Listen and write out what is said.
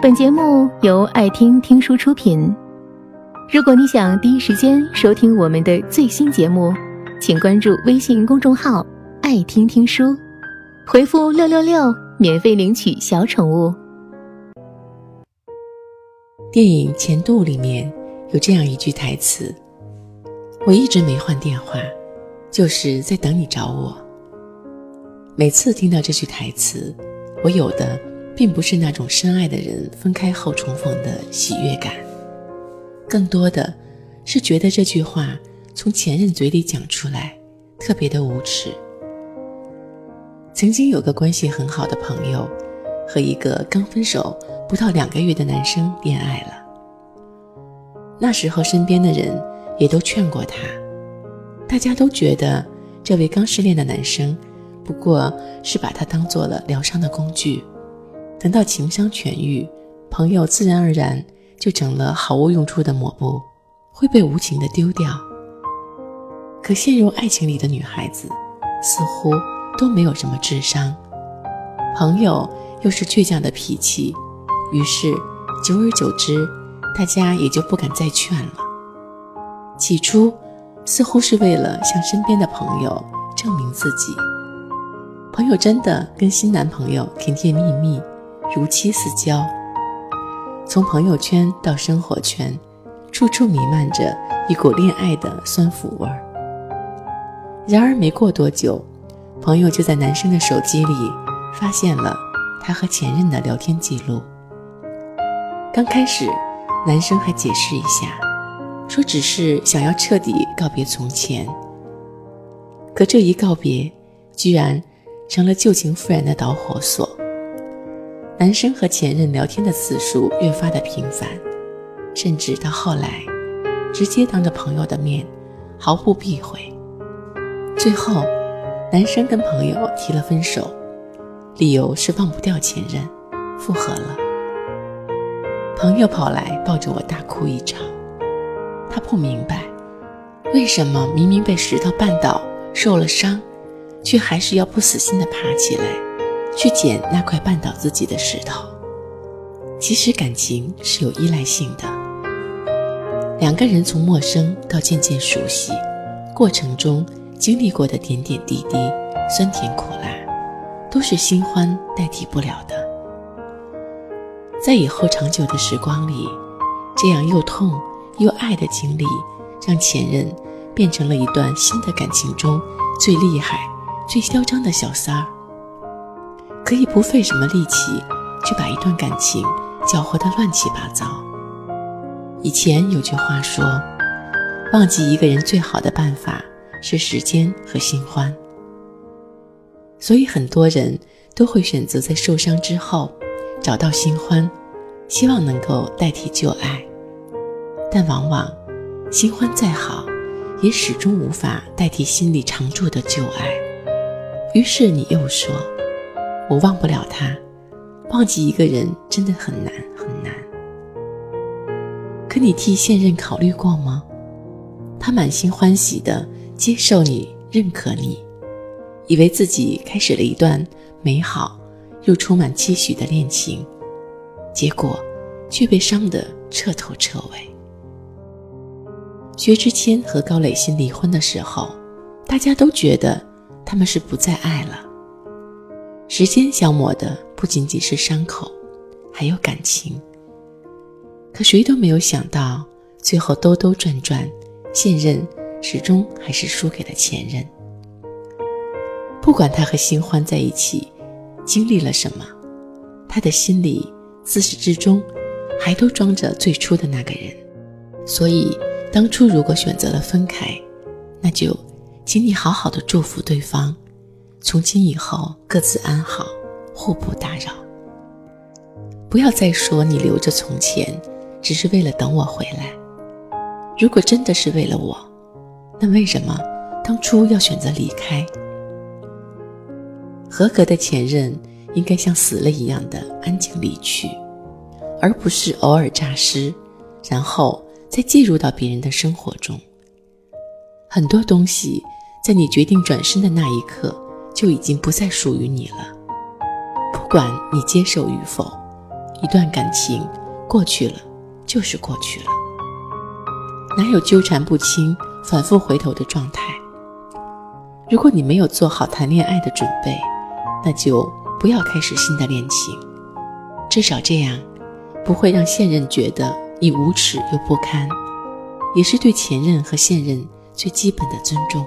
本节目由爱听听书出品。如果你想第一时间收听我们的最新节目，请关注微信公众号“爱听听书”，回复“六六六”免费领取小宠物。电影《前度》里面有这样一句台词：“我一直没换电话，就是在等你找我。”每次听到这句台词，我有的并不是那种深爱的人分开后重逢的喜悦感，更多的是觉得这句话从前任嘴里讲出来特别的无耻。曾经有个关系很好的朋友，和一个刚分手不到两个月的男生恋爱了。那时候身边的人也都劝过他，大家都觉得这位刚失恋的男生。不过是把他当做了疗伤的工具，等到情伤痊愈，朋友自然而然就成了毫无用处的抹布，会被无情的丢掉。可陷入爱情里的女孩子，似乎都没有什么智商，朋友又是倔强的脾气，于是久而久之，大家也就不敢再劝了。起初，似乎是为了向身边的朋友证明自己。朋友真的跟新男朋友甜甜蜜蜜，如漆似胶。从朋友圈到生活圈，处处弥漫着一股恋爱的酸腐味儿。然而没过多久，朋友就在男生的手机里发现了他和前任的聊天记录。刚开始，男生还解释一下，说只是想要彻底告别从前。可这一告别，居然……成了旧情复燃的导火索。男生和前任聊天的次数越发的频繁，甚至到后来，直接当着朋友的面，毫不避讳。最后，男生跟朋友提了分手，理由是忘不掉前任，复合了。朋友跑来抱着我大哭一场，他不明白，为什么明明被石头绊倒，受了伤。却还是要不死心的爬起来，去捡那块绊倒自己的石头。其实感情是有依赖性的，两个人从陌生到渐渐熟悉，过程中经历过的点点滴滴、酸甜苦辣，都是新欢代替不了的。在以后长久的时光里，这样又痛又爱的经历，让前任变成了一段新的感情中最厉害。最嚣张的小三儿，可以不费什么力气就把一段感情搅和得乱七八糟。以前有句话说：“忘记一个人最好的办法是时间和新欢。”所以很多人都会选择在受伤之后找到新欢，希望能够代替旧爱。但往往新欢再好，也始终无法代替心里常驻的旧爱。于是你又说：“我忘不了他，忘记一个人真的很难很难。”可你替现任考虑过吗？他满心欢喜的接受你、认可你，以为自己开始了一段美好又充满期许的恋情，结果却被伤得彻头彻尾。薛之谦和高磊鑫离婚的时候，大家都觉得。他们是不再爱了。时间消磨的不仅仅是伤口，还有感情。可谁都没有想到，最后兜兜转转，现任始终还是输给了前任。不管他和新欢在一起经历了什么，他的心里自始至终还都装着最初的那个人。所以，当初如果选择了分开，那就。请你好好的祝福对方，从今以后各自安好，互不打扰。不要再说你留着从前，只是为了等我回来。如果真的是为了我，那为什么当初要选择离开？合格的前任应该像死了一样的安静离去，而不是偶尔诈尸，然后再介入到别人的生活中。很多东西。在你决定转身的那一刻，就已经不再属于你了。不管你接受与否，一段感情过去了就是过去了，哪有纠缠不清、反复回头的状态？如果你没有做好谈恋爱的准备，那就不要开始新的恋情。至少这样，不会让现任觉得你无耻又不堪，也是对前任和现任最基本的尊重。